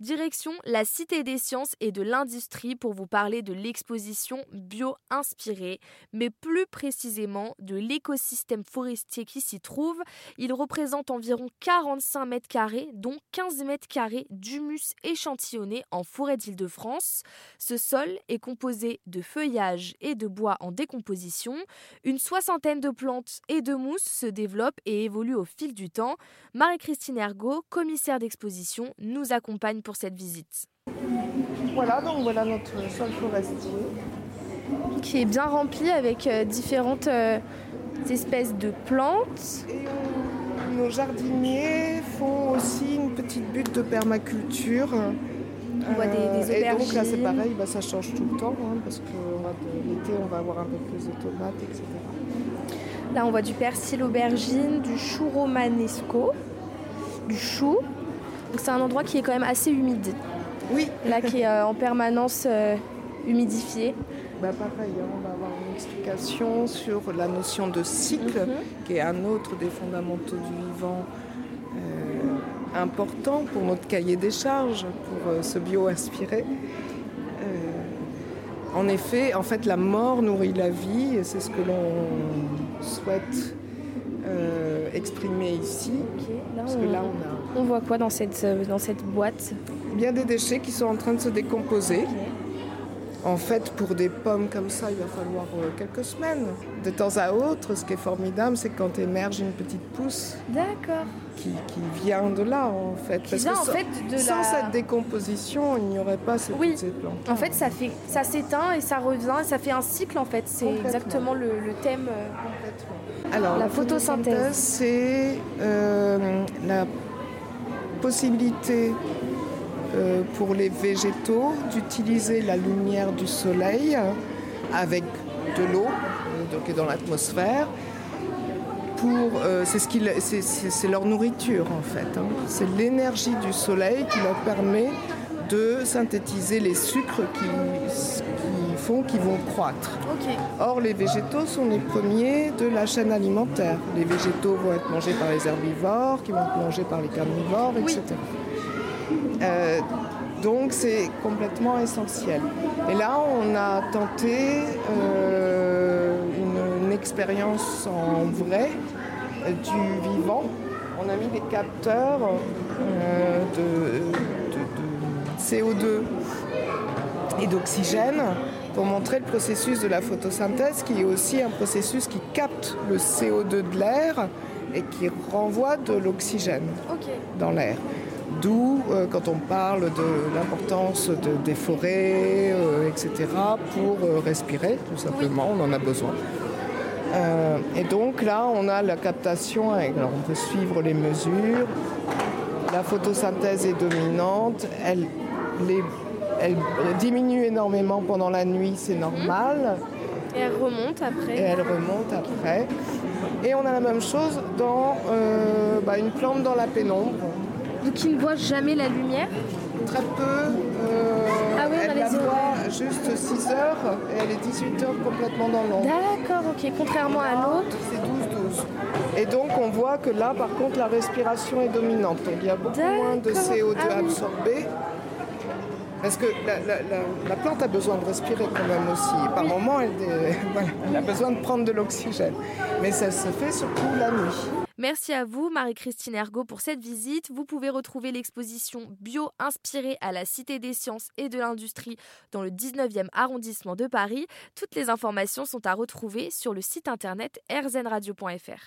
Direction la Cité des sciences et de l'industrie pour vous parler de l'exposition Bio Inspirée, mais plus précisément de l'écosystème forestier qui s'y trouve. Il représente environ 45 mètres carrés, dont 15 mètres carrés d'humus échantillonné en forêt d'Île-de-France. Ce sol est composé de feuillage et de bois en décomposition. Une soixantaine de plantes et de mousses se développent et évoluent au fil du temps. Marie-Christine Ergot, commissaire d'exposition, nous accompagne pour cette visite. Voilà, donc voilà notre sol forestier. Qui est bien rempli avec euh, différentes euh, espèces de plantes. Et nos jardiniers font aussi une petite butte de permaculture. On voit des, des et donc là c'est pareil, bah, ça change tout le temps hein, parce que l'été on va avoir un peu plus de tomates, etc. Là, on voit du persil aubergine, du chou romanesco, du chou. Donc c'est un endroit qui est quand même assez humide. Oui, Là, qui est euh, en permanence euh, humidifié. bah, pareil, hein, on va avoir une explication sur la notion de cycle, Mhm. qui est un autre des fondamentaux du vivant euh, important pour notre cahier des charges, pour ce bio-inspiré. Euh, en effet, en fait, la mort nourrit la vie, et c'est ce que l'on souhaite euh, exprimer ici. Ok, Là, Parce que là, on a on voit quoi dans cette, euh, dans cette boîte? bien des déchets qui sont en train de se décomposer. En fait, pour des pommes comme ça, il va falloir euh, quelques semaines. De temps à autre, ce qui est formidable, c'est quand émerge une petite pousse D'accord. qui, qui vient de là, en fait. Qui vient, en sans, fait, de sans la- cette décomposition, il n'y aurait pas ces, Oui. ces plantes. En fait, ça fait, ça s'éteint et ça revient, ça fait un cycle en fait. C'est Complètement. exactement le, le thème. euh. Alors, La photosynthèse, c'est euh, la possibilité euh, pour les végétaux d'utiliser la lumière du soleil avec de l'eau, donc qui est dans l'atmosphère, pour euh, c'est ce c'est- leur nourriture en fait. hein. C'est l'énergie du soleil qui leur permet de synthétiser les sucres qui, qui font qu'ils vont croître. Or, les végétaux sont les premiers de la chaîne alimentaire. Les végétaux vont être mangés par les herbivores, qui vont être mangés par les carnivores, etc. Euh, donc, c'est complètement essentiel. Et là, on a tenté euh, une, une expérience en vrai euh, du vivant. On a mis des capteurs de- de- de CO2 et d'oxygène pour montrer le processus de la photosynthèse qui est aussi un processus qui capte le CO2 de l'air et qui renvoie de l'oxygène dans l'air. D'où, euh, quand on parle de l'importance de- des forêts, euh, etc., pour euh, respirer, tout simplement, on en a besoin. Et donc là, on a la captation, alors on peut suivre les mesures. La photosynthèse est dominante, elle, les- elle diminue énormément pendant la nuit, c'est normal, Et elle remonte et après. elle remonte après. Et on a la même chose dans bah, une plante dans la pénombre. Donc qui ne voit jamais la lumière. Très peu. euh, Ah oui, on elle la voit juste 6 heures et elle est 18 heures complètement dans l'ombre. D'accord, ok. Contrairement à l'autre. C'est 12-12. Et donc on voit que là par contre la respiration est dominante. Donc il y a beaucoup moins de D'accord. CO2 Ah oui. Parce que la, la- la- la plante a besoin de respirer quand même aussi. Par moment, elle, voilà, elle a besoin de prendre de l'oxygène. Mais ça se fait surtout la nuit. Merci à vous, Marie-Christine Ergot, pour cette visite. Vous pouvez retrouver l'exposition Bio inspirée à la Cité des sciences et de l'industrie dans le 19e arrondissement de Paris. Toutes les informations sont à retrouver sur le site internet rzradio.fr.